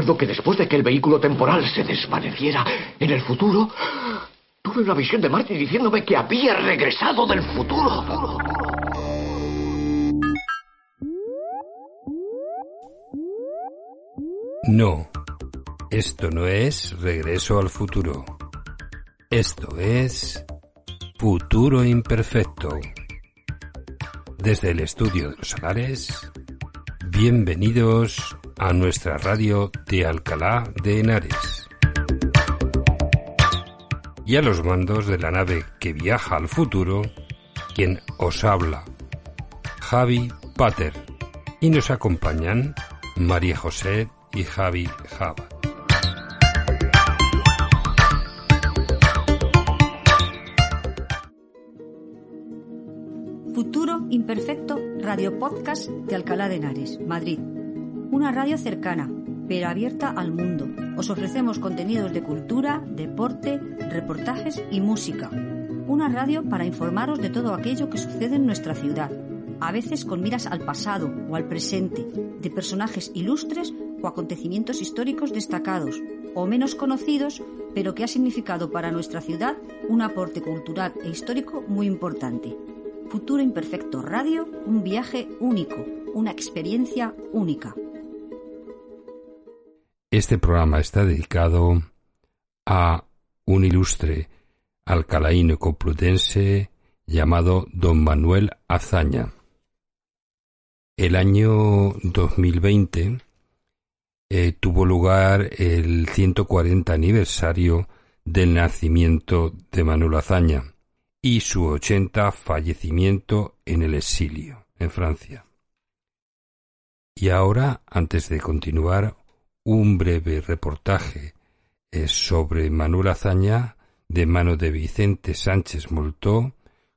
recuerdo que después de que el vehículo temporal se desvaneciera en el futuro, tuve una visión de Marty diciéndome que había regresado del futuro. No, esto no es regreso al futuro. Esto es futuro imperfecto. Desde el estudio de los Solares, bienvenidos a nuestra radio de Alcalá de Henares. Y a los mandos de la nave que viaja al futuro, quien os habla, Javi Pater. Y nos acompañan María José y Javi Java. Futuro Imperfecto Radio Podcast de Alcalá de Henares, Madrid. Una radio cercana, pero abierta al mundo. Os ofrecemos contenidos de cultura, deporte, reportajes y música. Una radio para informaros de todo aquello que sucede en nuestra ciudad, a veces con miras al pasado o al presente, de personajes ilustres o acontecimientos históricos destacados o menos conocidos, pero que ha significado para nuestra ciudad un aporte cultural e histórico muy importante. Futuro Imperfecto Radio, un viaje único, una experiencia única. Este programa está dedicado a un ilustre alcalaíno complutense llamado don Manuel Azaña. El año 2020 eh, tuvo lugar el 140 aniversario del nacimiento de Manuel Azaña y su 80 fallecimiento en el exilio, en Francia. Y ahora, antes de continuar, un breve reportaje eh, sobre Manuel Azaña de mano de Vicente Sánchez Moltó,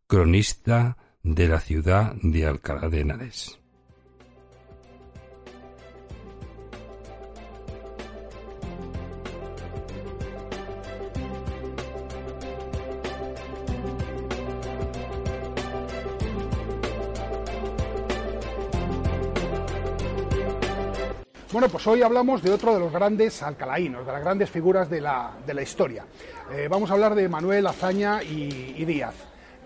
cronista de la ciudad de Alcalá de Henares. Bueno, pues hoy hablamos de otro de los grandes alcalaínos, de las grandes figuras de la, de la historia. Eh, vamos a hablar de Manuel Azaña y, Díaz.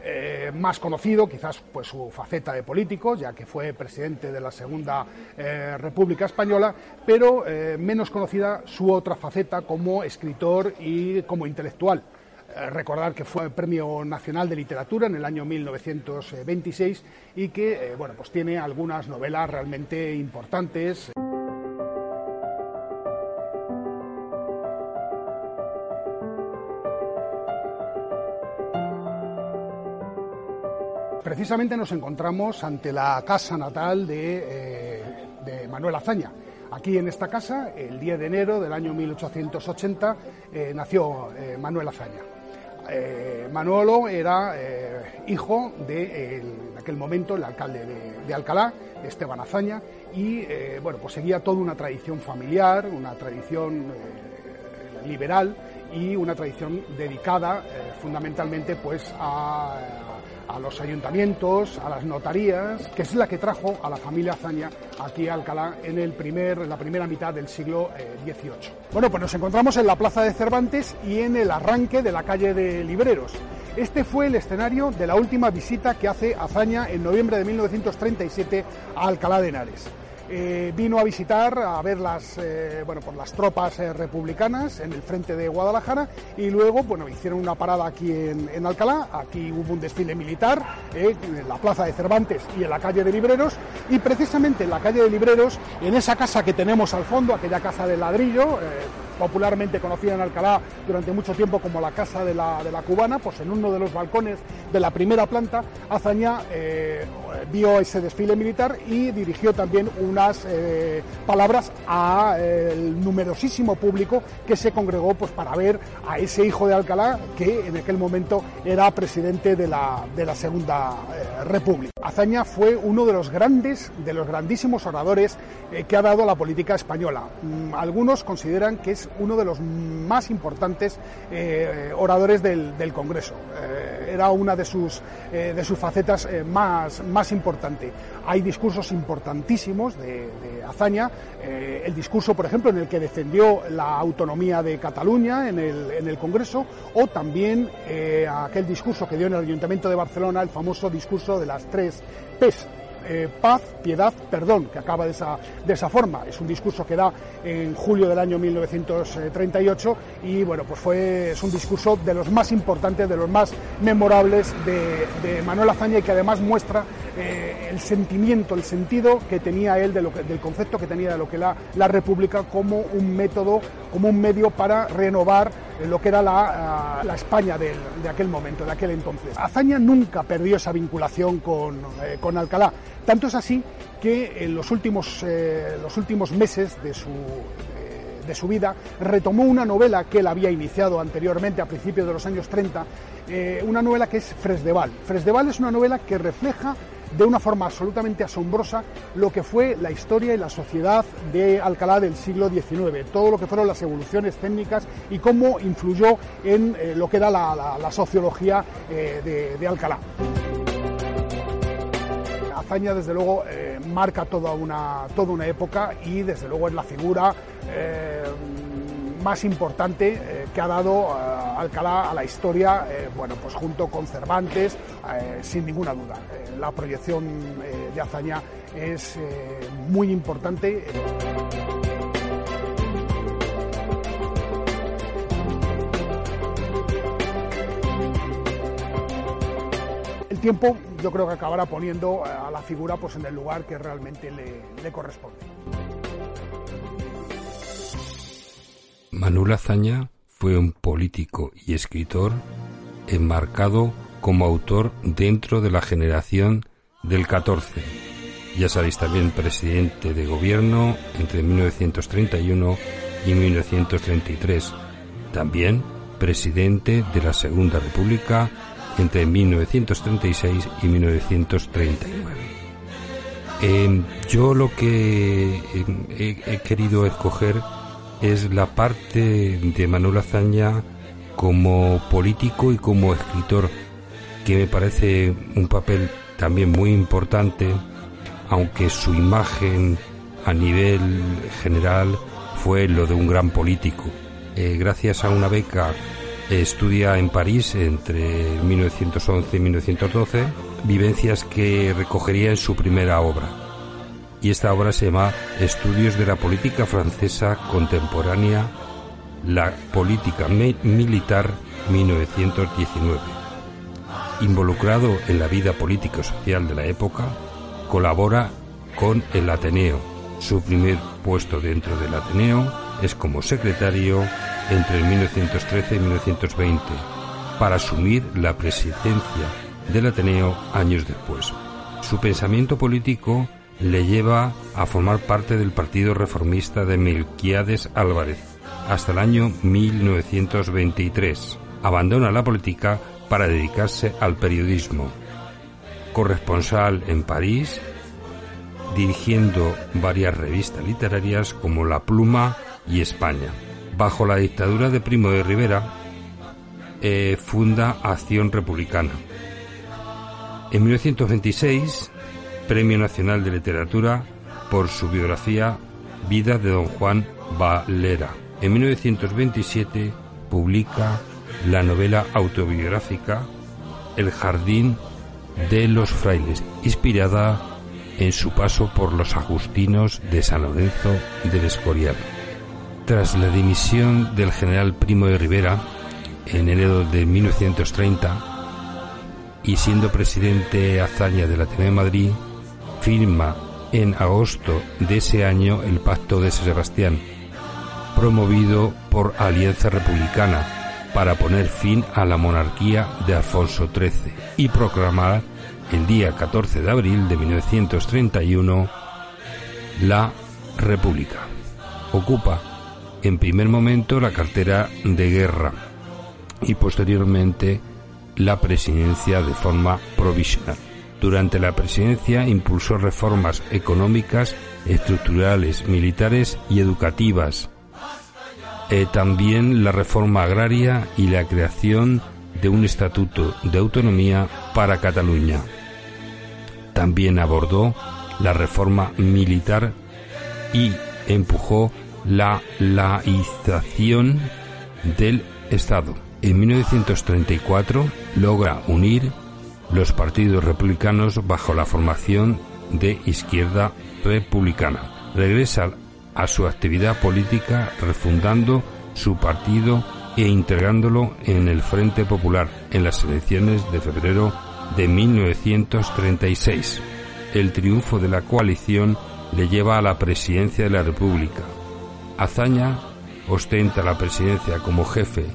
Eh, más conocido quizás pues su faceta de político, ya que fue presidente de la Segunda eh, República Española, pero menos conocida su otra faceta como escritor y como intelectual. recordar que fue Premio Nacional de Literatura en el año 1926 y que bueno, pues tiene algunas novelas realmente importantes. Precisamente nos encontramos ante la casa natal de, eh, Manuel Azaña. Aquí en esta casa, el 10 de enero del año 1880, eh, nació eh, Manuel Azaña. Manolo era hijo de, en aquel momento, el alcalde de, Alcalá, Esteban Azaña, y bueno, pues seguía toda una tradición familiar, una tradición liberal y una tradición dedicada fundamentalmente pues a a los ayuntamientos, a las notarías, que es la que trajo a la familia Azaña aquí a Alcalá en, el primer, la primera mitad del siglo XVIII. Eh, bueno, pues nos encontramos en la Plaza de Cervantes y en el arranque de la calle de Libreros. Este fue el escenario de la última visita que hace Azaña en noviembre de 1937 a Alcalá de Henares. Eh, vino a visitar, a ver las, eh, bueno, por las tropas eh, republicanas en el frente de Guadalajara y luego bueno, hicieron una parada aquí en, Alcalá, aquí hubo un desfile militar en la plaza de Cervantes y en la calle de Libreros. Y precisamente en la calle de Libreros, en esa casa que tenemos al fondo, aquella casa de ladrillo, popularmente conocida en Alcalá durante mucho tiempo como la Casa de la, de la Cubana, pues en uno de los balcones de la primera planta, Azaña eh, vio ese desfile militar y dirigió también unas eh, palabras al eh, numerosísimo público que se congregó pues, para ver a ese hijo de Alcalá que en aquel momento era presidente de la, de la Segunda República. Azaña fue uno de los grandes, de los grandísimos oradores que ha dado la política española. Mm, algunos consideran que es uno de los más importantes eh, oradores del, Congreso. Eh, era una de sus, eh, de sus facetas más, más importante. Hay discursos importantísimos de, Azaña, el discurso, por ejemplo, en el que defendió la autonomía de Cataluña en el, en el Congreso, o también aquel discurso que dio en el Ayuntamiento de Barcelona, el famoso discurso de las tres P's, eh, paz, piedad, perdón, que acaba de esa, de esa forma. Es un discurso que da en julio del año 1938 y bueno, pues fue, es un discurso de los más importantes, de los más memorables de, Manuel Azaña y que además muestra eh, el sentimiento, el sentido que tenía él de lo del concepto que tenía de lo que la, la República como un método, como un medio para renovar lo que era la, la España de, de, aquel momento, de aquel entonces. Azaña nunca perdió esa vinculación con, eh, con Alcalá. Tanto es así que en los últimos, eh, los últimos meses de su, de su vida retomó una novela que él había iniciado anteriormente a principios de los años 30, eh, una novela que es Fresdeval. Fresdeval es una novela que refleja de una forma absolutamente asombrosa lo que fue la historia y la sociedad de Alcalá del siglo XIX, todo lo que fueron las evoluciones técnicas y cómo influyó en eh, lo que era la, sociología de Alcalá. Azaña, desde luego, eh, marca toda una, toda una época y, desde luego, es la figura eh, más importante eh, que ha dado Alcalá a la historia, bueno, pues junto con Cervantes, sin ninguna duda. la proyección de Azaña es muy importante. El tiempo yo creo que acabará poniendo a la figura pues, en el lugar que realmente le, corresponde. Manuel Azaña fue un político y escritor enmarcado como autor dentro de la generación del 14. Ya sabéis también presidente de gobierno entre 1931 y 1933. También presidente de la Segunda República entre 1936 y 1939. Em, yo lo que em, he, querido escoger es la parte de Manuel Azaña como político y como escritor, que me parece un papel también muy importante, aunque su imagen a nivel general fue lo de un gran político. Eh, gracias a una beca Estudia en París entre 1911 y 1912, vivencias que recogería en su primera obra. Y esta obra se llama Estudios de la Política Francesa Contemporánea, la Política Militar 1919. Involucrado en la vida política y social de la época, colabora con el Ateneo. Su primer puesto dentro del Ateneo es como secretario entre 1913 y 1920 para asumir la presidencia del Ateneo años después. Su pensamiento político le lleva a formar parte del Partido Reformista de Melquiades Álvarez hasta el año 1923. Abandona la política para dedicarse al periodismo. Corresponsal en París, dirigiendo varias revistas literarias como La Pluma y España bajo la dictadura de Primo de Rivera, eh, funda Acción Republicana. En 1926, Premio Nacional de Literatura por su biografía Vida de Don Juan Valera. En 1927 publica la novela autobiográfica El Jardín de los Frailes, inspirada en su paso por los agustinos de San Lorenzo del Escorial. Tras la dimisión del general Primo de Rivera en enero de 1930 y siendo presidente Azaña del Ateneo de Madrid, firma en agosto de ese año el Pacto de Sebastián, promovido por Alianza Republicana para poner fin a la monarquía de Alfonso XIII y proclamar el día 14 de abril de 1931 la República. Ocupa en primer momento la cartera de guerra y posteriormente la presidencia de forma provisional. Durante la presidencia impulsó reformas económicas, estructurales, militares y educativas. eh, también la reforma agraria y la creación de un estatuto de autonomía para Cataluña. También abordó la reforma militar y empujó la laización del Estado. En 1934 logra unir los partidos republicanos bajo la formación de izquierda republicana. Regresa a su actividad política refundando su partido e integrándolo en el Frente Popular en las elecciones de febrero de 1936. El triunfo de la coalición le lleva a la presidencia de la República. Azaña ostenta la presidencia como jefe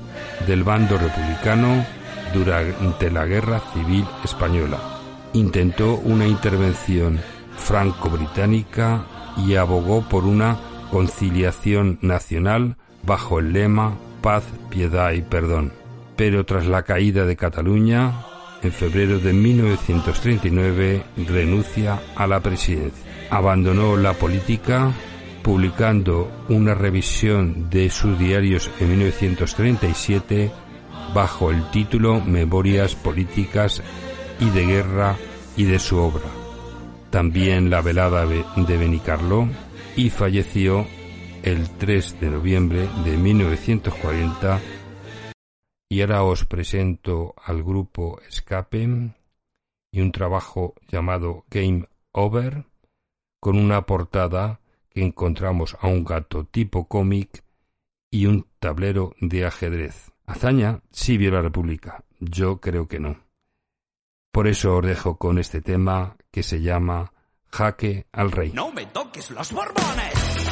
del bando republicano durante la Guerra Civil Española. Intentó una intervención franco-británica y abogó por una conciliación nacional bajo el lema paz, piedad y perdón. Pero tras la caída de Cataluña, en febrero de 1939 renuncia a la presidencia. Abandonó la política publicando una revisión de sus diarios en 1937 bajo el título Memorias Políticas y de Guerra y de su obra. También la velada de Benicarló y falleció el 3 de noviembre de 1940 y ahora os presento al grupo Escape y un trabajo llamado Game Over con una portada que encontramos a un gato tipo cómic y un tablero de ajedrez. Azaña sí vio la República, yo creo que no. Por eso os dejo con este tema que se llama Jaque al Rey. No me toques los borbones.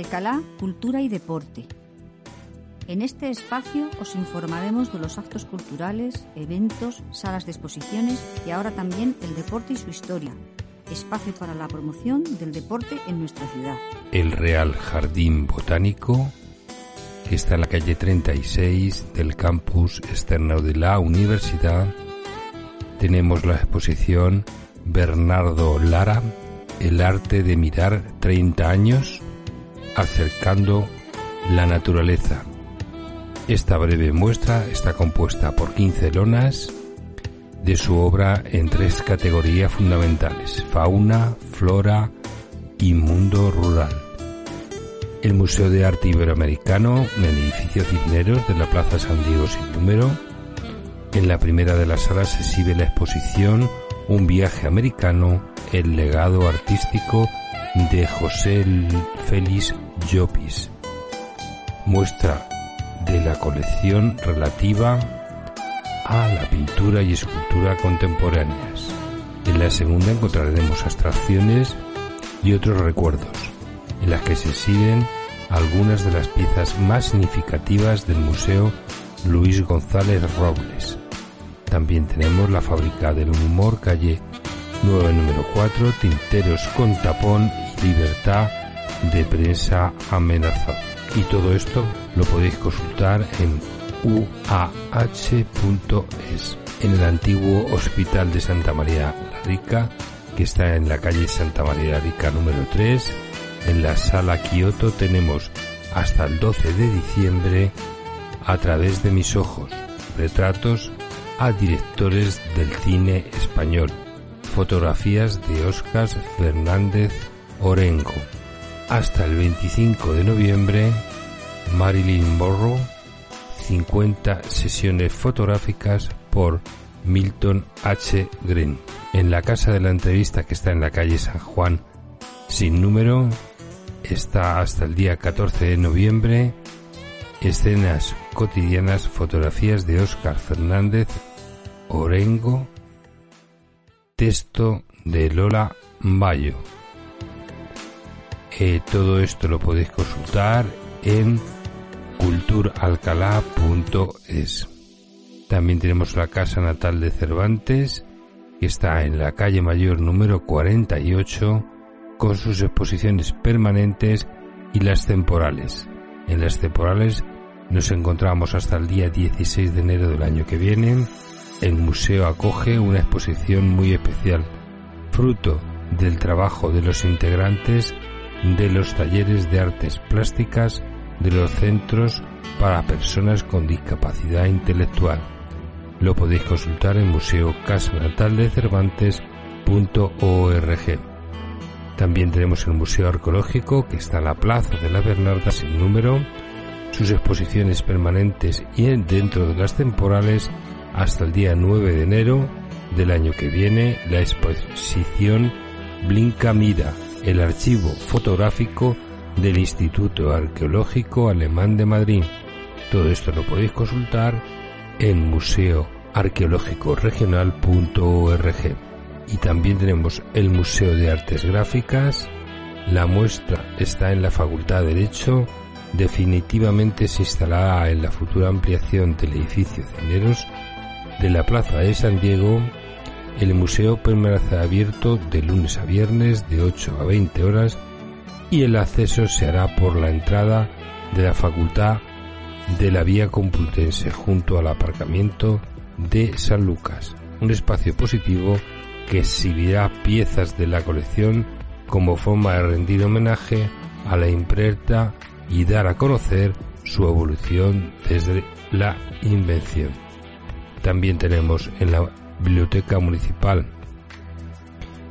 Alcalá, Cultura y Deporte. En este espacio os informaremos de los actos culturales, eventos, salas de exposiciones y ahora también el deporte y su historia. Espacio para la promoción del deporte en nuestra ciudad. El Real Jardín Botánico, que está en la calle 36 del campus externo de la universidad. Tenemos la exposición Bernardo Lara, el arte de mirar 30 años acercando la naturaleza. Esta breve muestra está compuesta por 15 lonas de su obra en tres categorías fundamentales, fauna, flora y mundo rural. El Museo de Arte Iberoamericano, en el edificio Cisneros de la Plaza San Diego sin número. En la primera de las salas se exhibe la exposición Un viaje americano, el legado artístico de José Félix Llopis. Muestra de la colección relativa a la pintura y escultura contemporáneas. En la segunda encontraremos abstracciones y otros recuerdos, en las que se exhiben algunas de las piezas más significativas del Museo Luis González Robles. También tenemos la Fábrica del Humor, calle 9 número 4, tinteros con tapón libertad de prensa amenazada. Y todo esto lo podéis consultar en uah.es, en el antiguo Hospital de Santa María la Rica, que está en la calle Santa María la Rica número 3. En la sala Kioto tenemos hasta el 12 de diciembre a través de mis ojos retratos a directores del cine español fotografías de Óscar Fernández Orengo. Hasta el 25 de noviembre, Marilyn Monroe, 50 sesiones fotográficas por Milton H. Green. En la casa de la entrevista que está en la calle San Juan, sin número, está hasta el día 14 de noviembre, escenas cotidianas, fotografías de Óscar Fernández Orengo, texto de Lola Bayo. Eh, todo esto lo podéis consultar en culturalcalá.es. También tenemos la casa natal de Cervantes, que está en la calle mayor número 48, con sus exposiciones permanentes y las temporales. En las temporales nos encontramos hasta el día 16 de enero del año que viene el museo acoge una exposición muy especial, fruto del trabajo de los integrantes de los talleres de artes plásticas de los centros para personas con discapacidad intelectual. Lo podéis consultar en museocasnataldecervantes.org. También tenemos el Museo Arqueológico que está en la Plaza de la Bernarda sin número, sus exposiciones permanentes y dentro de las temporales hasta el día 9 de enero del año que viene la exposición Blinka Mira, el archivo fotográfico del Instituto Arqueológico Alemán de Madrid. Todo esto lo podéis consultar en museoarqueológicoregional.org. Y también tenemos el Museo de Artes Gráficas. La muestra está en la Facultad de Derecho. Definitivamente se instalará en la futura ampliación del edificio Cineros de la Plaza de San Diego, el museo permanecerá abierto de lunes a viernes de 8 a 20 horas y el acceso se hará por la entrada de la Facultad de la Vía Complutense junto al aparcamiento de San Lucas, un espacio positivo que exhibirá piezas de la colección como forma de rendir homenaje a la imprenta y dar a conocer su evolución desde la invención. También tenemos en la Biblioteca Municipal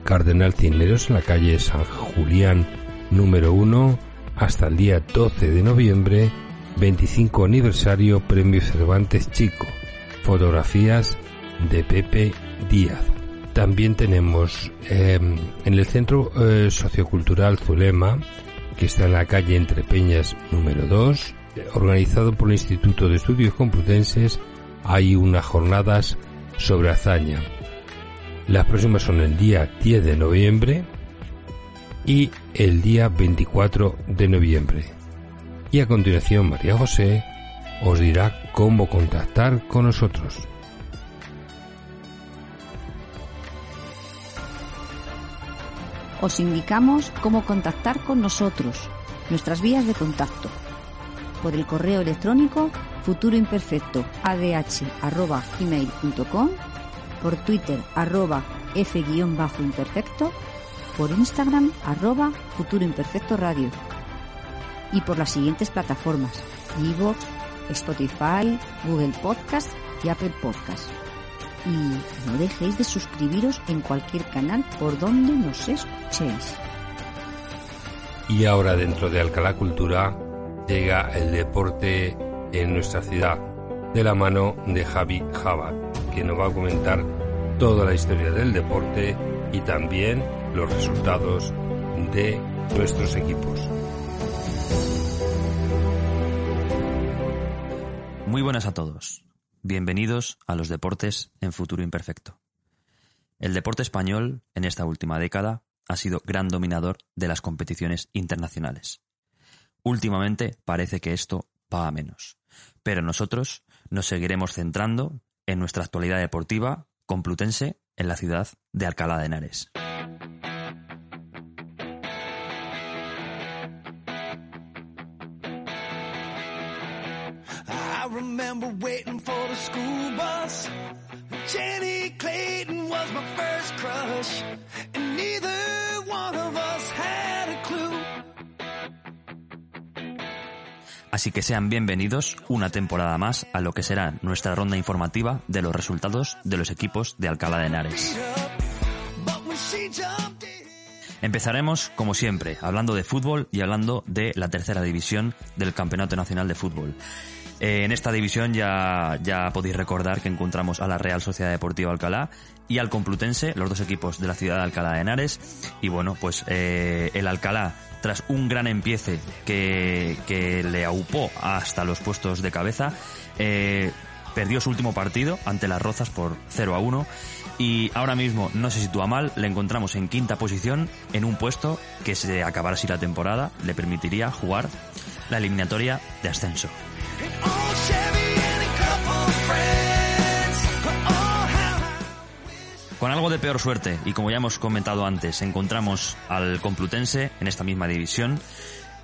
Cardenal Cisneros en la calle San Julián número 1 hasta el día 12 de noviembre 25 aniversario Premio Cervantes Chico. Fotografías de Pepe Díaz. También tenemos em, en el Centro eh, Sociocultural Zulema que está en la calle Entre Peñas número 2 organizado por el Instituto de Estudios Complutenses hay unas jornadas sobre hazaña las próximas son el día 10 de noviembre y el día 24 de noviembre. Y a continuación María José os dirá cómo contactar con nosotros. Os indicamos cómo contactar con nosotros, nuestras vías de contacto. Por el correo electrónico futuroimperfectoadh.gmail.com por Twitter arroba f-imperfecto, por Instagram arroba futuro imperfecto radio y por las siguientes plataformas Evox, Spotify, Google Podcast y Apple Podcast. Y no dejéis de suscribiros en cualquier canal por donde nos escuchéis. Y ahora dentro de Alcalá Cultura llega el deporte en nuestra ciudad de la mano de Javi Jabat, que nos va a comentar toda la historia del deporte y también los resultados de nuestros equipos. Muy buenas a todos. Bienvenidos a los deportes en futuro imperfecto. El deporte español en esta última década ha sido gran dominador de las competiciones internacionales. Últimamente parece que esto va a menos, pero nosotros nos seguiremos centrando en nuestra actualidad deportiva complutense en la ciudad de Alcalá de Henares. Clayton was my first crush, and neither one of us had Así que sean bienvenidos una temporada más a lo que será nuestra ronda informativa de los resultados de los equipos de Alcalá de Henares. Empezaremos, como siempre, hablando de fútbol y hablando de la tercera división del Campeonato Nacional de Fútbol. Eh, en esta división ya, ya podéis recordar que encontramos a la Real Sociedad Deportiva Alcalá y al Complutense, los dos equipos de la ciudad de Alcalá de Henares. Y bueno, pues eh, el Alcalá, tras un gran empiece que, que le aupó hasta los puestos de cabeza, eh, perdió su último partido ante las Rozas por 0 a 1 y ahora mismo no se sitúa mal, le encontramos en quinta posición en un puesto que se acabará así la temporada, le permitiría jugar la eliminatoria de ascenso. Con algo de peor suerte, y como ya hemos comentado antes, encontramos al Complutense en esta misma división.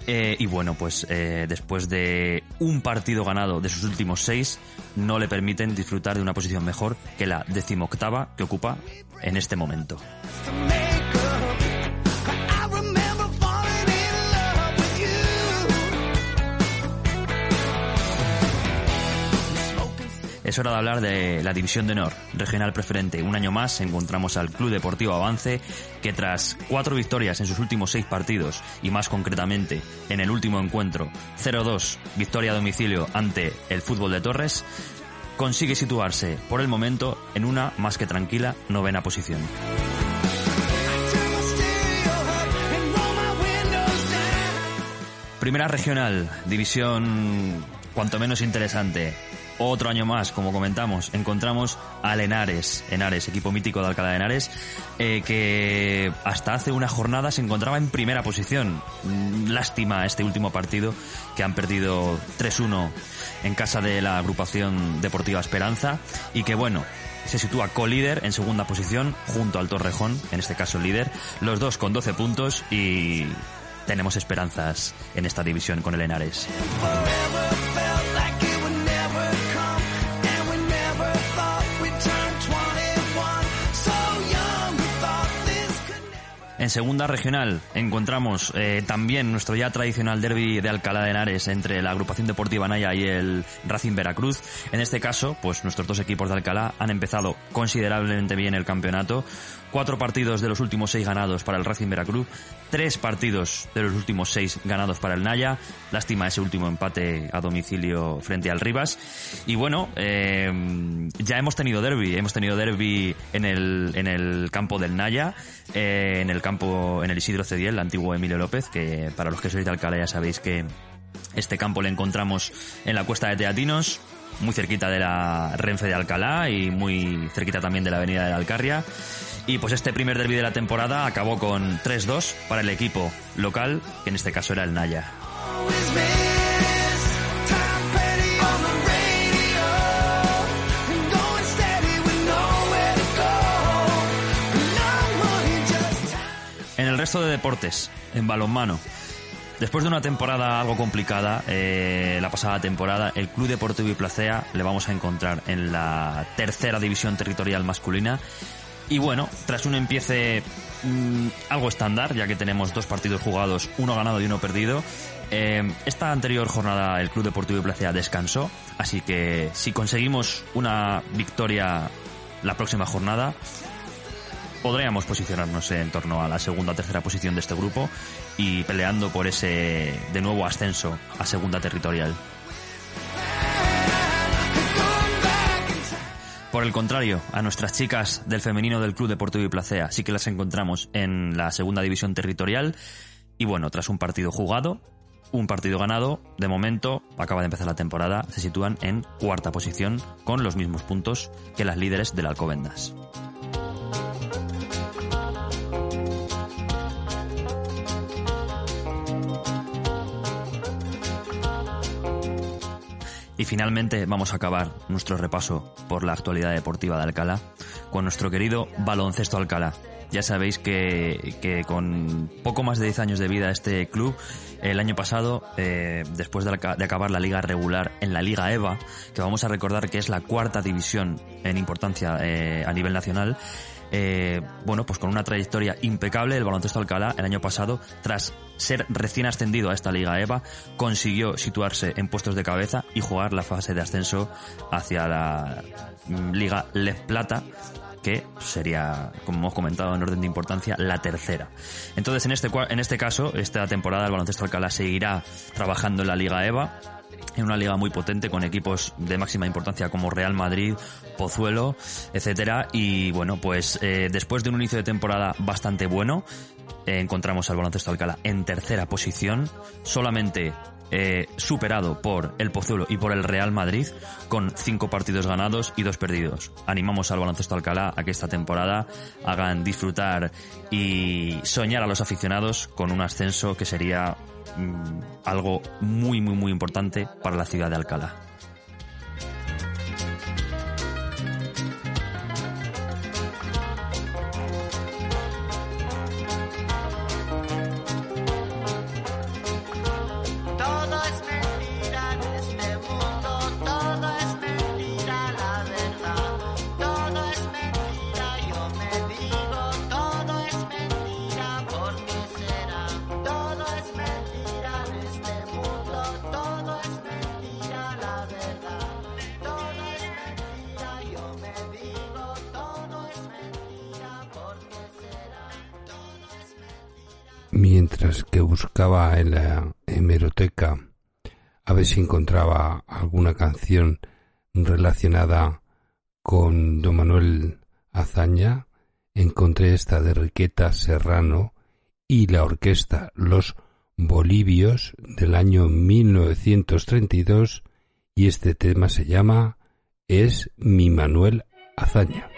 eh, y bueno, pues eh, después de un partido ganado de sus últimos seis, no le permiten disfrutar de una posición mejor que la decimoctava que ocupa en este momento. Es hora de hablar de la División de Honor, regional preferente. Un año más encontramos al Club Deportivo Avance, que tras cuatro victorias en sus últimos seis partidos, y más concretamente en el último encuentro, 0-2, victoria a domicilio ante el Fútbol de Torres, consigue situarse por el momento en una más que tranquila novena posición. Primera regional, división cuanto menos interesante. Otro año más, como comentamos, encontramos al Henares, Henares, equipo mítico de Alcalá de Henares, eh, que hasta hace una jornada se encontraba en primera posición. Mm, Lástima este último partido que han perdido 3-1 en casa de la agrupación deportiva Esperanza y que bueno, se sitúa co-líder en segunda posición junto al Torrejón, en este caso el líder, los dos con 12 puntos y tenemos esperanzas en esta división con el Henares. En segunda regional encontramos eh, también nuestro ya tradicional derby de Alcalá de Henares entre la agrupación deportiva Naya y el Racing Veracruz. En este caso, pues nuestros dos equipos de Alcalá han empezado considerablemente bien el campeonato. Cuatro partidos de los últimos seis ganados para el Racing Veracruz, tres partidos de los últimos seis ganados para el Naya. Lástima ese último empate a domicilio frente al Rivas. Y bueno, eh, ya hemos tenido derby, hemos tenido derby en el, en el campo del Naya, eh, en el campo, en el Isidro Cediel, el antiguo Emilio López, que para los que sois de Alcalá ya sabéis que este campo le encontramos en la cuesta de Teatinos, muy cerquita de la Renfe de Alcalá y muy cerquita también de la avenida de la Alcarria. Y pues este primer derby de la temporada acabó con 3-2 para el equipo local, que en este caso era el Naya. En el resto de deportes, en balonmano, después de una temporada algo complicada, eh, la pasada temporada, el Club Deportivo Placea le vamos a encontrar en la tercera división territorial masculina. Y bueno, tras un empiece mm, algo estándar, ya que tenemos dos partidos jugados, uno ganado y uno perdido, eh, esta anterior jornada el Club Deportivo Placea descansó, así que si conseguimos una victoria la próxima jornada, podríamos posicionarnos en torno a la segunda o tercera posición de este grupo y peleando por ese de nuevo ascenso a segunda territorial. Por el contrario, a nuestras chicas del femenino del Club Deportivo y Placea sí que las encontramos en la segunda división territorial y bueno, tras un partido jugado, un partido ganado, de momento acaba de empezar la temporada, se sitúan en cuarta posición con los mismos puntos que las líderes del Alcobendas. Y finalmente vamos a acabar nuestro repaso por la actualidad deportiva de Alcalá con nuestro querido baloncesto Alcalá. Ya sabéis que, que con poco más de 10 años de vida este club, el año pasado, eh, después de, aca- de acabar la liga regular en la Liga EVA, que vamos a recordar que es la cuarta división en importancia eh, a nivel nacional, eh, bueno, pues con una trayectoria impecable, el baloncesto Alcalá el año pasado, tras ser recién ascendido a esta Liga EVA, consiguió situarse en puestos de cabeza y jugar la fase de ascenso hacia la mm, Liga Les Plata, que sería, como hemos comentado en orden de importancia, la tercera. Entonces, en este, en este caso, esta temporada el baloncesto Alcalá seguirá trabajando en la Liga EVA, en una liga muy potente con equipos de máxima importancia como Real Madrid, Pozuelo, etcétera. Y bueno, pues eh, después de un inicio de temporada bastante bueno, encontramos al baloncesto Alcalá en tercera posición, solamente eh, superado por el Pozuelo y por el Real Madrid, con cinco partidos ganados y dos perdidos. Animamos al baloncesto Alcalá a que esta temporada hagan disfrutar y soñar a los aficionados con un ascenso que sería mm, algo muy, muy, muy importante para la ciudad de Alcalá. Buscaba en la hemeroteca a ver si encontraba alguna canción relacionada con don Manuel Azaña, encontré esta de Riqueta Serrano y la orquesta Los Bolivios del año 1932 y este tema se llama Es mi Manuel Azaña.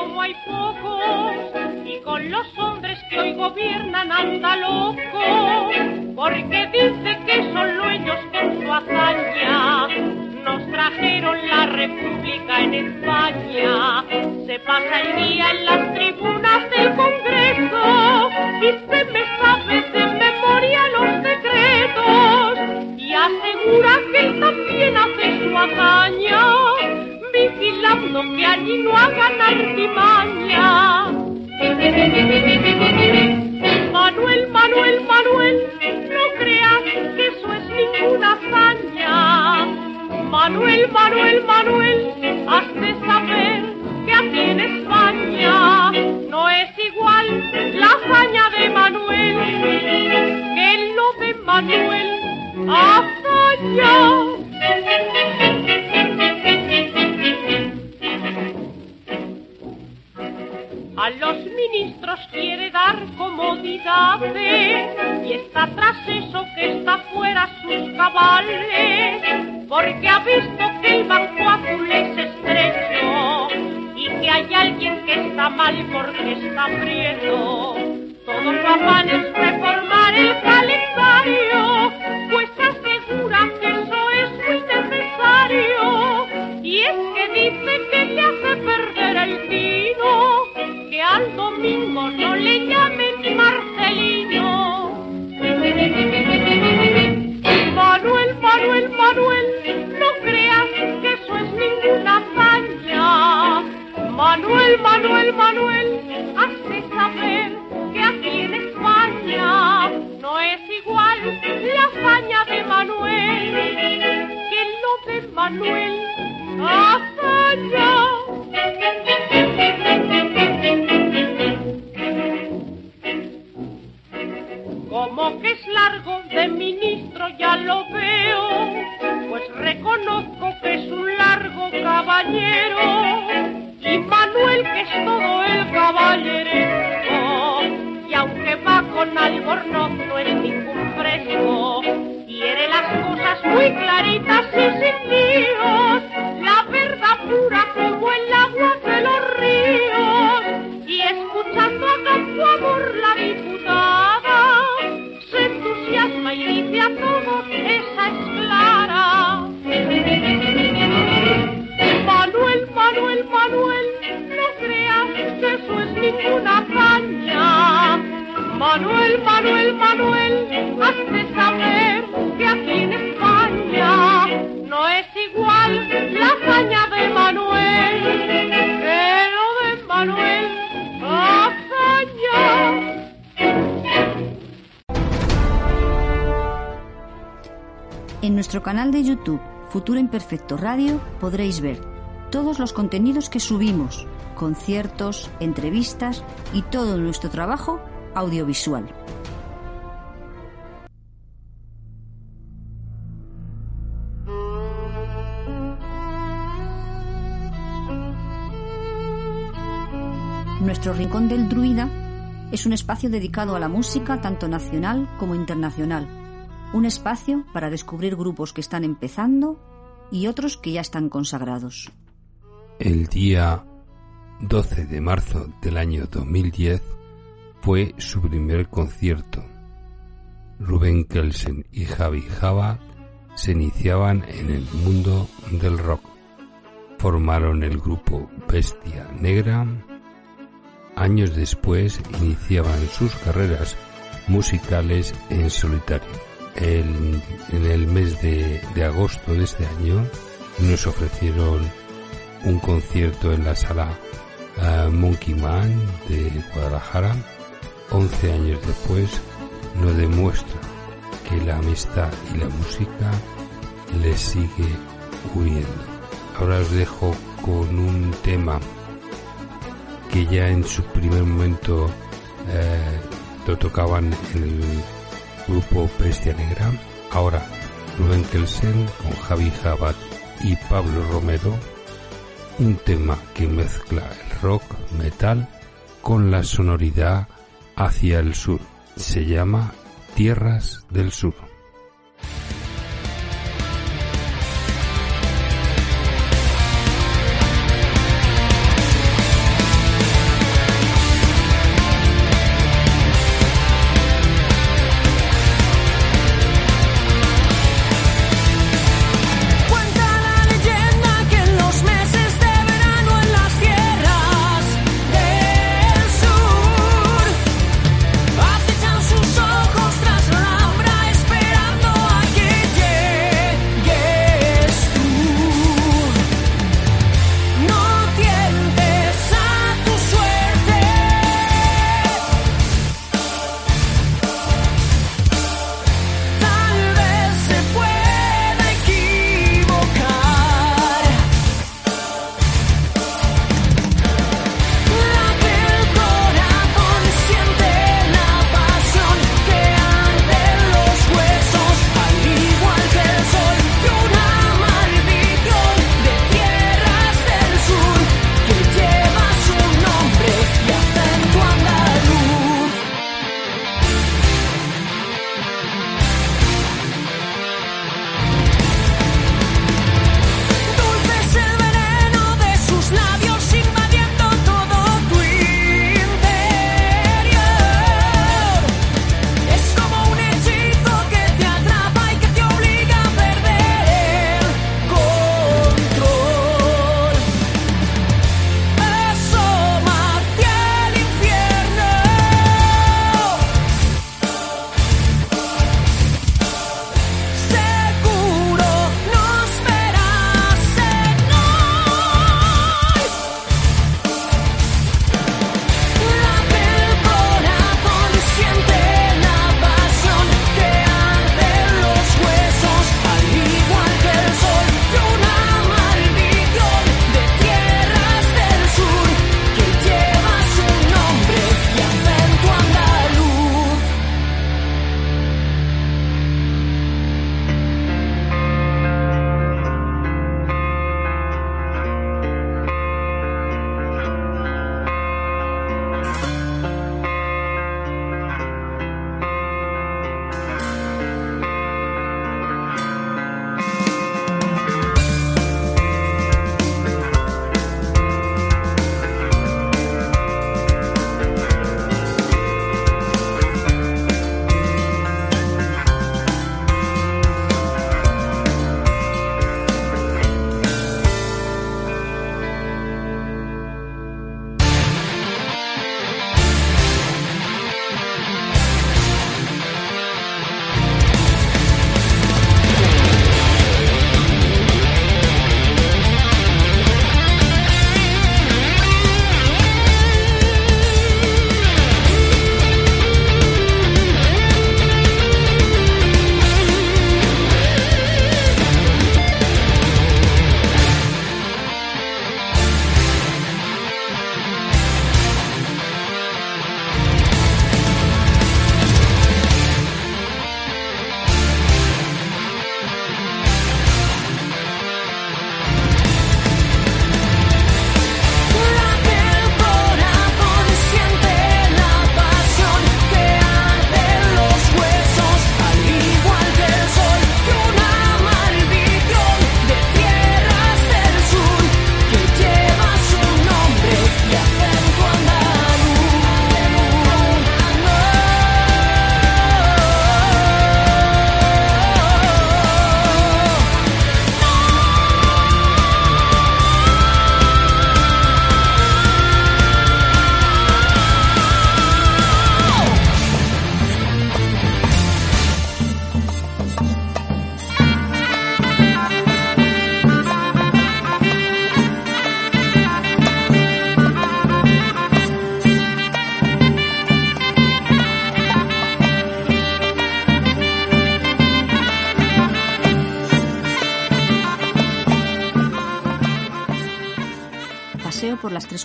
Como hay pocos y con los hombres que hoy gobiernan anda loco porque dice que son dueños con su hazaña nos trajeron la república en España. Se pasa el día en las tribunas del Congreso y se me sabe de memoria los decretos y asegura que él también hace su hazaña, vigilando que allí no hagan artimaña. Manuel, Manuel, Manuel, no creas que eso es ninguna hazaña. Manuel, Manuel, Manuel, has de saber que aquí en España no es igual la hazaña de Manuel que lo de Manuel hazaña. A los ministros quiere dar comodidades y está tras eso que está fuera sus cabales, porque ha visto que el banco azul es estrecho y que hay alguien que está mal porque está prieto. Todos los afanes reformar el calendario, pues asegura que eso es muy necesario. Y es que dice que le hace perder el tino, Manuel, Manuel, Manuel, has de saber que aquí en España no es igual la hazaña de Manuel que lo de Manuel hazaña. Futuro Imperfecto Radio podréis ver todos los contenidos que subimos, conciertos, entrevistas y todo nuestro trabajo audiovisual. Nuestro Rincón del Druida es un espacio dedicado a la música tanto nacional como internacional. Un espacio para descubrir grupos que están empezando y otros que ya están consagrados. El día 12 de marzo del año 2010 fue su primer concierto. Rubén Kelsen y Javi Java se iniciaban en el mundo del rock. Formaron el grupo Bestia Negra. Años después iniciaban sus carreras musicales en solitario. En el mes de, agosto de este año nos ofrecieron un concierto en la sala eh, Monkey Man de Guadalajara. 11 años después nos demuestra que la amistad y la música les sigue uniendo. Ahora os dejo con un tema que ya en su primer momento eh, lo tocaban en el grupo Bestia Negra. Ahora Rubén Kelsen con Javi Jabat y Pablo Romero. Un tema que mezcla el rock metal con la sonoridad hacia el sur. Se llama Tierras del Sur.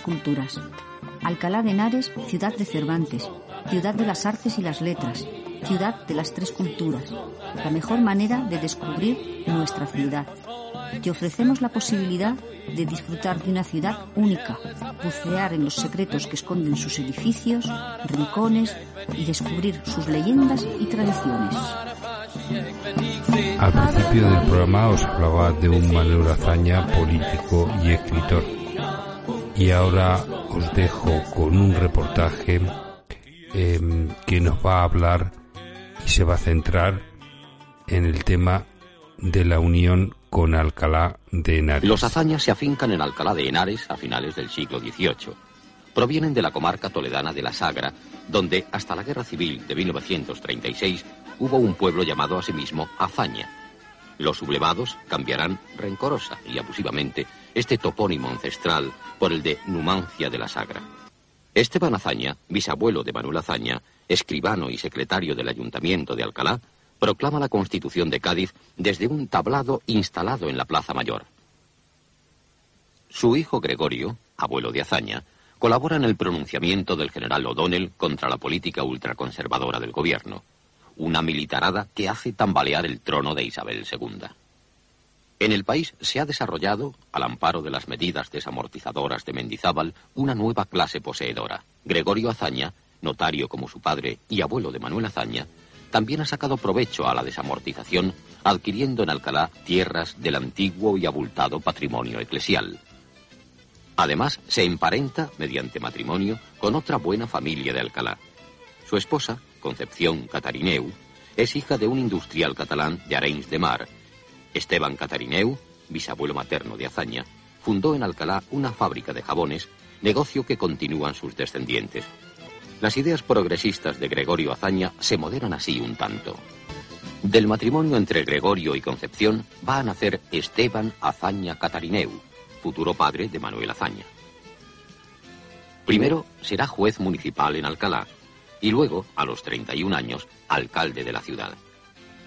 Paseo por las Tres Culturas. Alcalá de Henares, ciudad de Cervantes, ciudad de las artes y las letras, ciudad de las tres culturas. La mejor manera de descubrir nuestra ciudad. Te ofrecemos la posibilidad de disfrutar de una ciudad única, bucear en los secretos que esconden sus edificios, rincones y descubrir sus leyendas y tradiciones. Al principio del programa os hablaba de un Manuel Azaña, político y escritor. Y ahora os dejo con un reportaje em, que nos va a hablar y se va a centrar en el tema de la unión con Alcalá de Henares. Los hazañas se afincan en Alcalá de Henares a finales del siglo XVIII. Provienen de la comarca toledana de la Sagra, donde hasta la Guerra Civil de 1936 hubo un pueblo llamado a sí mismo Azaña. Los sublevados cambiarán rencorosa y abusivamente este topónimo ancestral por el de Numancia de la Sagra. Esteban Azaña, bisabuelo de Manuel Azaña, escribano y secretario del Ayuntamiento de Alcalá, proclama la Constitución de Cádiz desde un tablado instalado en la Plaza Mayor. Su hijo Gregorio, abuelo de Azaña, colabora en el pronunciamiento del general O'Donnell contra la política ultraconservadora del gobierno, una militarada que hace tambalear el trono de Isabel II. En el país se ha desarrollado, al amparo de las medidas desamortizadoras de Mendizábal, una nueva clase poseedora. Gregorio Azaña, notario como su padre y abuelo de Manuel Azaña, también ha sacado provecho a la desamortización, adquiriendo en Alcalá tierras del antiguo y abultado patrimonio eclesial. Además, se emparenta, mediante matrimonio, con otra buena familia de Alcalá. Su esposa, Concepción Catarineu, es hija de un industrial catalán de Arenys de Mar. Esteban Catarineu, bisabuelo materno de Azaña, fundó en Alcalá una fábrica de jabones, negocio que continúan sus descendientes. Las ideas progresistas de Gregorio Azaña se moderan así un tanto. Del matrimonio entre Gregorio y Concepción va a nacer Esteban Azaña Catarineu, futuro padre de Manuel Azaña. Primero será juez municipal en Alcalá y luego, a los 31 años, alcalde de la ciudad.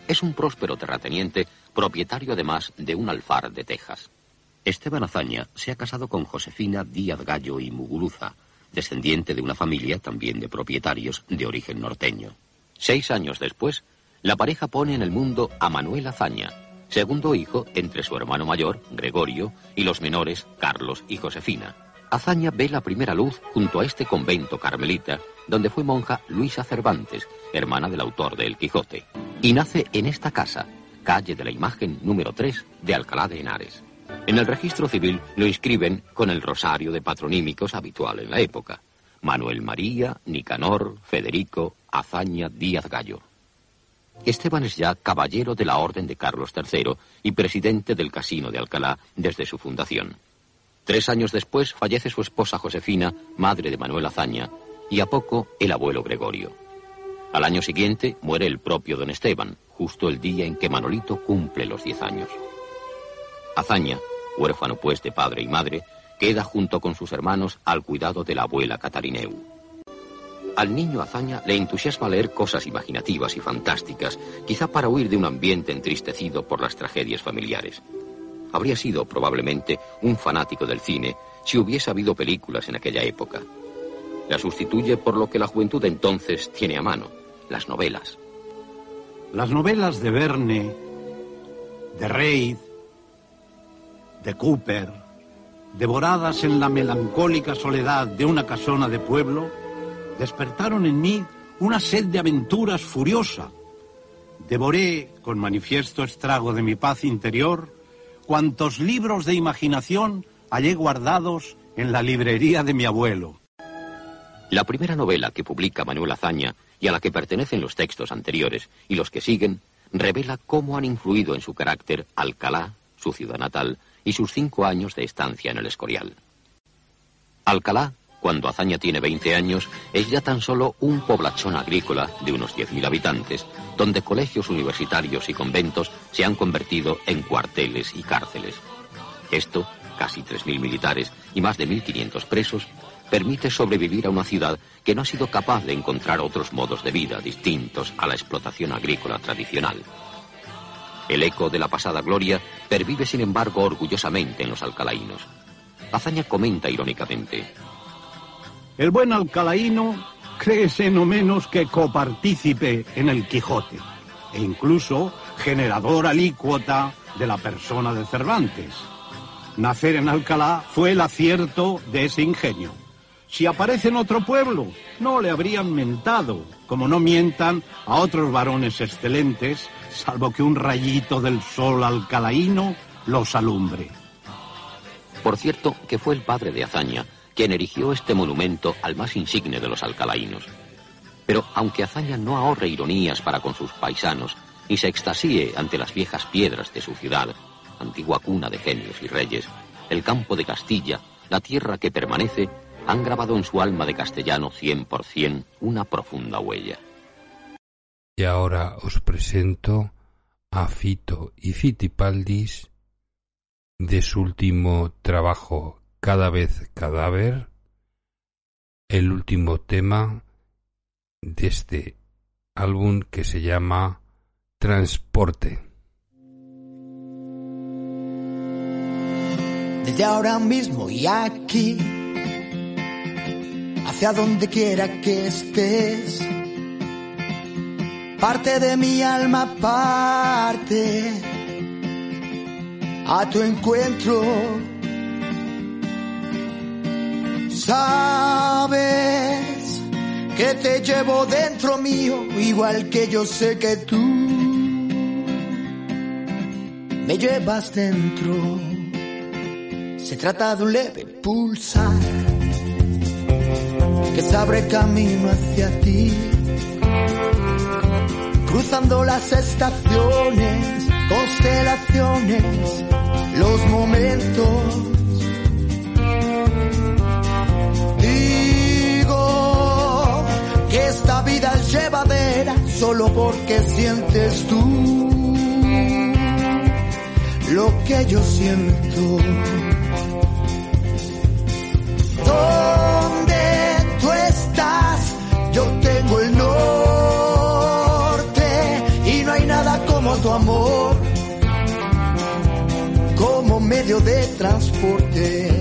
Es un próspero terrateniente, propietario además de un alfar de Texas. Esteban Azaña se ha casado con Josefina Díaz Gallo y Muguruza, descendiente de una familia también de propietarios de origen norteño. Seis años después, la pareja pone en el mundo a Manuel Azaña, segundo hijo entre su hermano mayor, Gregorio, y los menores, Carlos y Josefina. Azaña ve la primera luz junto a este convento carmelita, donde fue monja Luisa Cervantes, hermana del autor de El Quijote, y nace en esta casa, calle de la Imagen número 3 de Alcalá de Henares. En el registro civil lo inscriben con el rosario de patronímicos habitual en la época. Manuel María, Nicanor, Federico, Azaña Díaz Gallo. Esteban es ya caballero de la Orden de Carlos III y presidente del Casino de Alcalá desde su fundación. Tres años después fallece su esposa Josefina, madre de Manuel Azaña, y a poco el abuelo Gregorio. Al año siguiente muere el propio don Esteban, justo el día en que Manolito cumple los diez años. Azaña, huérfano pues de padre y madre, queda junto con sus hermanos al cuidado de la abuela Catarineu. Al niño Azaña le entusiasma leer cosas imaginativas y fantásticas, quizá para huir de un ambiente entristecido por las tragedias familiares. Habría sido probablemente un fanático del cine si hubiese habido películas en aquella época. La sustituye por lo que la juventud entonces tiene a mano, las novelas. Las novelas de Verne, de Reid, de Cooper, devoradas en la melancólica soledad de una casona de pueblo, despertaron en mí una sed de aventuras furiosa. Devoré, con manifiesto estrago de mi paz interior, cuantos libros de imaginación hallé guardados en la librería de mi abuelo. La primera novela que publica Manuel Azaña y a la que pertenecen los textos anteriores y los que siguen, revela cómo han influido en su carácter Alcalá, su ciudad natal, y sus cinco años de estancia en el Escorial. Alcalá, cuando Azaña tiene 20 años, es ya tan solo un poblachón agrícola de unos 10.000 habitantes, donde colegios universitarios y conventos se han convertido en cuarteles y cárceles. Esto, casi 3.000 militares y más de 1.500 presos, permite sobrevivir a una ciudad que no ha sido capaz de encontrar otros modos de vida distintos a la explotación agrícola tradicional. El eco de la pasada gloria pervive, sin embargo, orgullosamente en los alcalainos. Azaña comenta irónicamente. El buen alcalaíno créese no menos que copartícipe en el Quijote e incluso generador alícuota de la persona de Cervantes. Nacer en Alcalá fue el acierto de ese ingenio. Si aparece en otro pueblo, no le habrían mentado, como no mientan a otros varones excelentes, salvo que un rayito del sol alcalaíno los alumbre. Por cierto, que fue el padre de Azaña quien erigió este monumento al más insigne de los alcalaínos. Pero aunque Azaña no ahorre ironías para con sus paisanos, ni se extasíe ante las viejas piedras de su ciudad, antigua cuna de genios y reyes, el campo de Castilla, la tierra que permanece, han grabado en su alma de castellano 100% una profunda huella. Y ahora os presento a Fito y Fitipaldis de su último trabajo Cada vez cadáver, el último tema de este álbum que se llama Transporte. desde ahora mismo y aquí, hacia donde quiera que estés. Parte de mi alma parte a tu encuentro. Sabes que te llevo dentro mío, igual que yo sé que tú me llevas dentro. Se trata de un leve pulsar que se abre camino hacia ti, cruzando las estaciones, constelaciones, los momentos. Digo que esta vida es llevadera solo porque sientes tú lo que yo siento. Tu amor, como medio de transporte.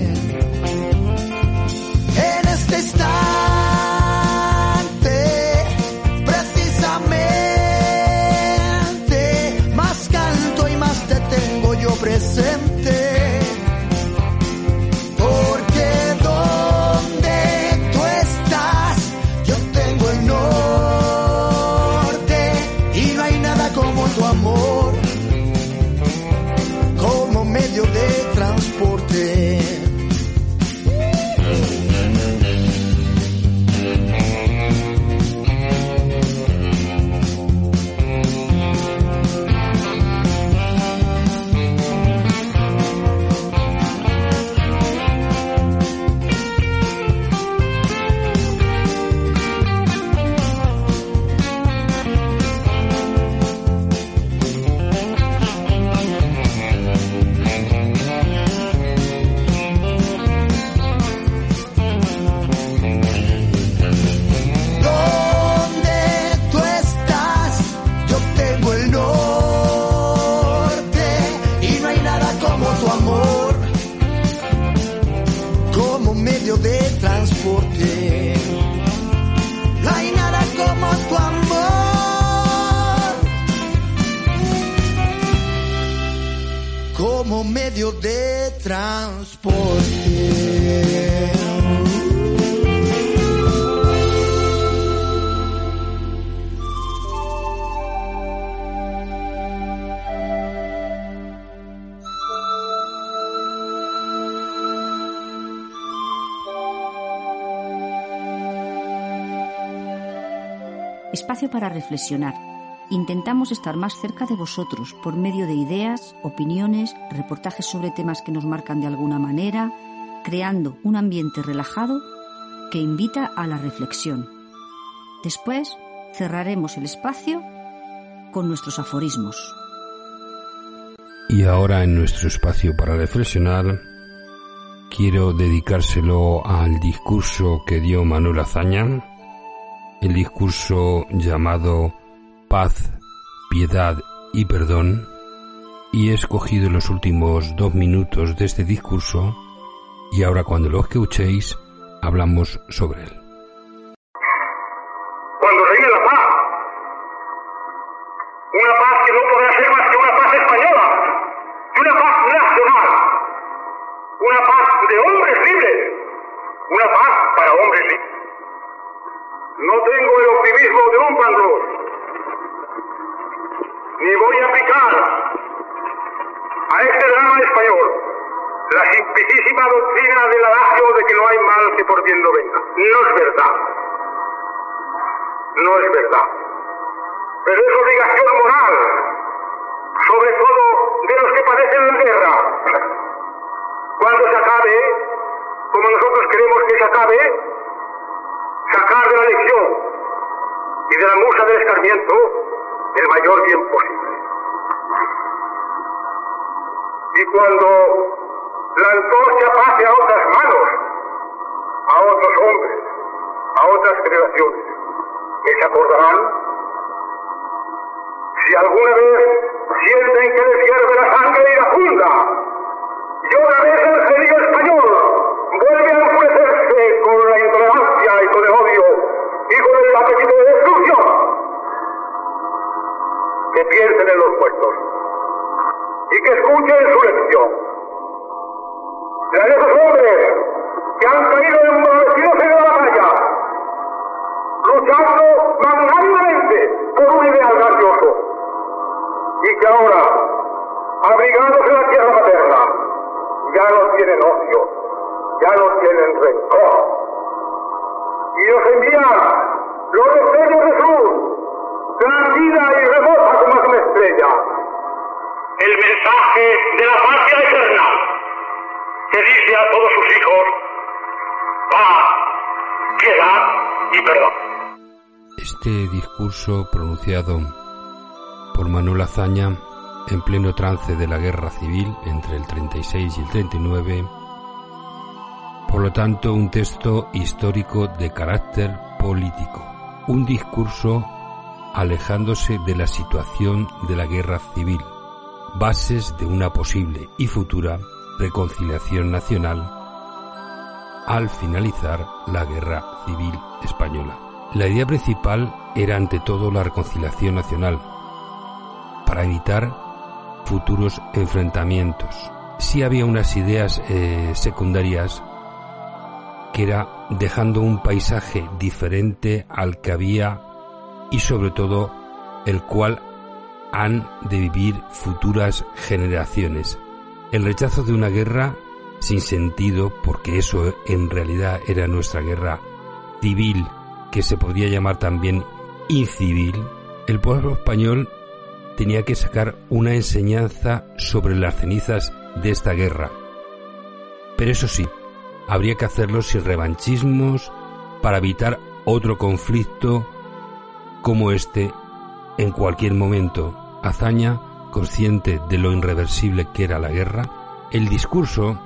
Transporte. No hay nada como tu amor, como medio de transporte. Para reflexionar. Intentamos estar más cerca de vosotros por medio de ideas, opiniones, reportajes sobre temas que nos marcan de alguna manera, creando un ambiente relajado que invita a la reflexión. Después cerraremos el espacio con nuestros aforismos. Y ahora en nuestro espacio para reflexionar quiero dedicárselo al discurso que dio Manuel Azaña, el discurso llamado Paz, Piedad y Perdón, y he escogido los últimos dos minutos de este discurso y ahora cuando lo escuchéis hablamos sobre él. No tengo el optimismo de un Pangloss, ni voy a aplicar a este drama español la simplicísima doctrina del adagio de que no hay mal que por bien no venga. No es verdad no es verdad. Pero es obligación moral, sobre todo de los que padecen la guerra. Cuando se acabe, como nosotros queremos que se acabe, de la lección y de la musa del escarmiento el mayor bien posible. Y cuando la antorcha pase a otras manos, a otros hombres, a otras generaciones, que se acordarán si alguna vez sienten que les hierve la sangre y que piensen en los muertos y que escuchen su discurso pronunciado por Manuel Azaña en pleno trance de la guerra civil entre el 36 y el 39, por lo tanto un texto histórico de carácter político, un discurso alejándose de la situación de la guerra civil, bases de una posible y futura reconciliación nacional al finalizar la guerra civil española. La idea principal era ante todo la reconciliación nacional, para evitar futuros enfrentamientos. Sí había unas ideas eh, secundarias que era dejando un paisaje diferente al que había y sobre todo el cual han de vivir futuras generaciones. El rechazo de una guerra sin sentido, porque eso en realidad era nuestra guerra civil, que se podría llamar también incivil, el pueblo español tenía que sacar una enseñanza sobre las cenizas de esta guerra. Pero eso sí, habría que hacerlo sin revanchismos para evitar otro conflicto como este en cualquier momento. Hazaña, consciente de lo irreversible que era la guerra, el discurso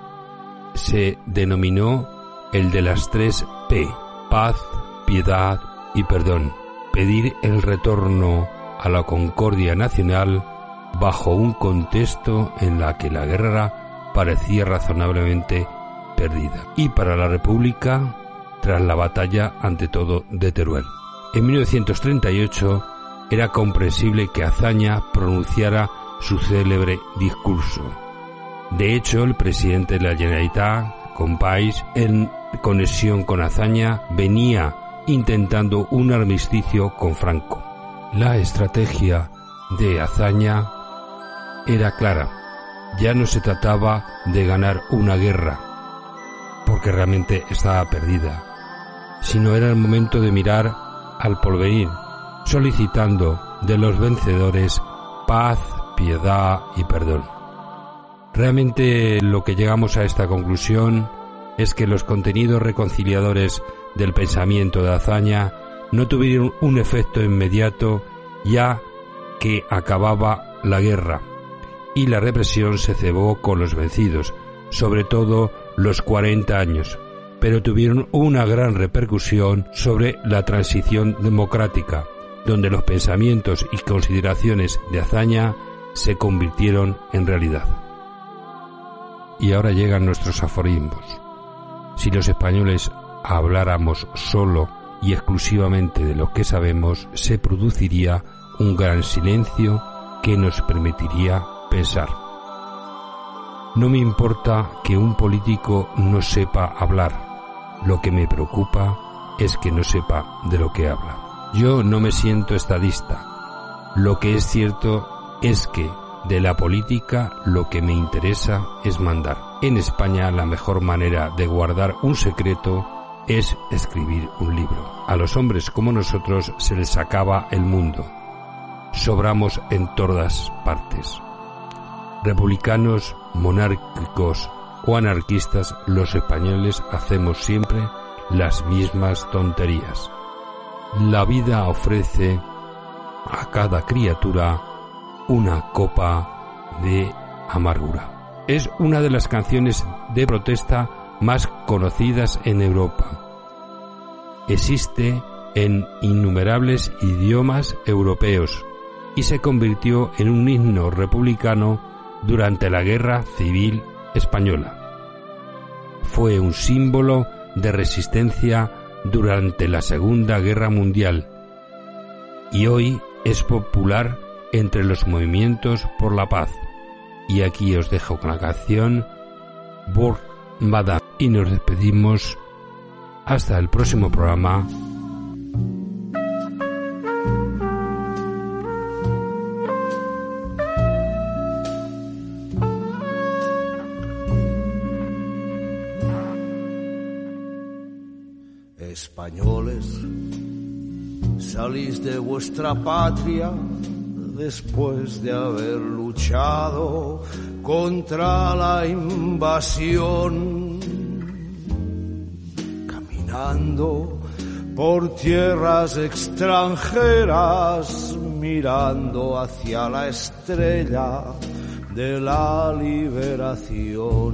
se denominó el de las tres P, paz, piedad y perdón, pedir el retorno a la concordia nacional bajo un contexto en la que la guerra parecía razonablemente perdida. Y para la República, tras la batalla ante todo de Teruel. En 1938 era comprensible que Azaña pronunciara su célebre discurso. De hecho, el presidente de la Generalitat, Compais, en conexión con Azaña, venía intentando un armisticio con Franco. La estrategia de Azaña era clara. Ya no se trataba de ganar una guerra, porque realmente estaba perdida, sino era el momento de mirar al porvenir, solicitando de los vencedores paz, piedad y perdón. Realmente lo que llegamos a esta conclusión es que los contenidos reconciliadores del pensamiento de Azaña no tuvieron un efecto inmediato ya que acababa la guerra y la represión se cebó con los vencidos, sobre todo los 40 años, pero tuvieron una gran repercusión sobre la transición democrática, donde los pensamientos y consideraciones de Azaña se convirtieron en realidad. Y ahora llegan nuestros aforismos. Si los españoles habláramos solo y exclusivamente de lo que sabemos, se produciría un gran silencio que nos permitiría pensar. No me importa que un político no sepa hablar. Lo que me preocupa es que no sepa de lo que habla. Yo no me siento estadista. Lo que es cierto es que de la política lo que me interesa es mandar. En España la mejor manera de guardar un secreto es escribir un libro. A los hombres como nosotros se les acaba el mundo. Sobramos en todas partes. Republicanos, monárquicos o anarquistas, los españoles hacemos siempre las mismas tonterías. La vida ofrece a cada criatura una copa de amargura. Es una de las canciones de protesta más conocidas en Europa. Existe en innumerables idiomas europeos y se convirtió en un himno republicano durante la Guerra Civil Española. Fue un símbolo de resistencia durante la Segunda Guerra Mundial y hoy es popular entre los movimientos por la paz. Y aquí os dejo con la canción Bor Madame y nos despedimos. Hasta el próximo programa. Españoles, salís de vuestra patria después de haber luchado contra la invasión, caminando por tierras extranjeras, mirando hacia la estrella de la liberación.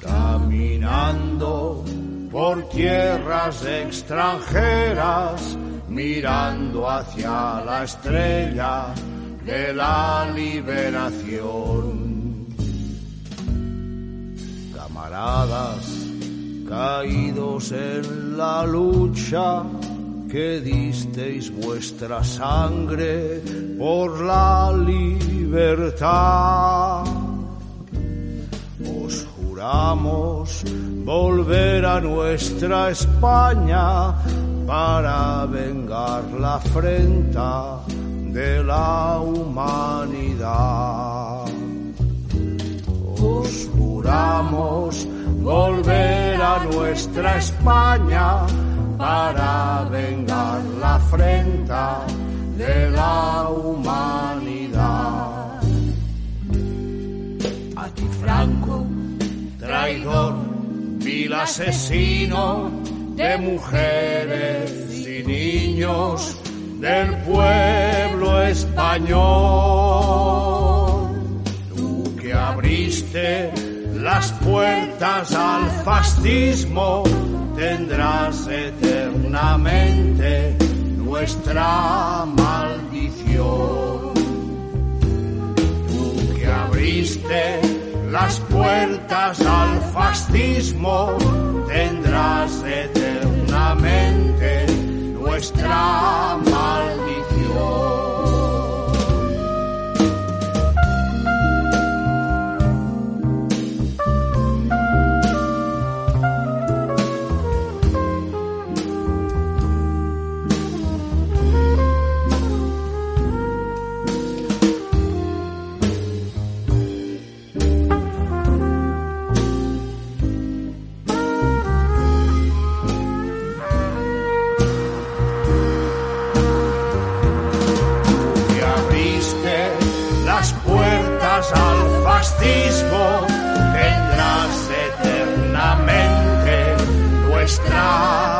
Caminando por tierras extranjeras, mirando hacia la estrella de la liberación. Camaradas caídos en la lucha, que disteis vuestra sangre por la libertad. Os juramos volver a nuestra España para vengar la afrenta de la humanidad. Os juramos volver a nuestra España para vengar la afrenta de la humanidad. A ti, Franco, traidor, vil asesino de mujeres y niños del pueblo español. Tú que abriste las puertas al fascismo, tendrás eternamente nuestra maldición. Tú que abriste las puertas al fascismo, tendrás eternamente nuestra maldición. bautismo tendrás eternamente nuestra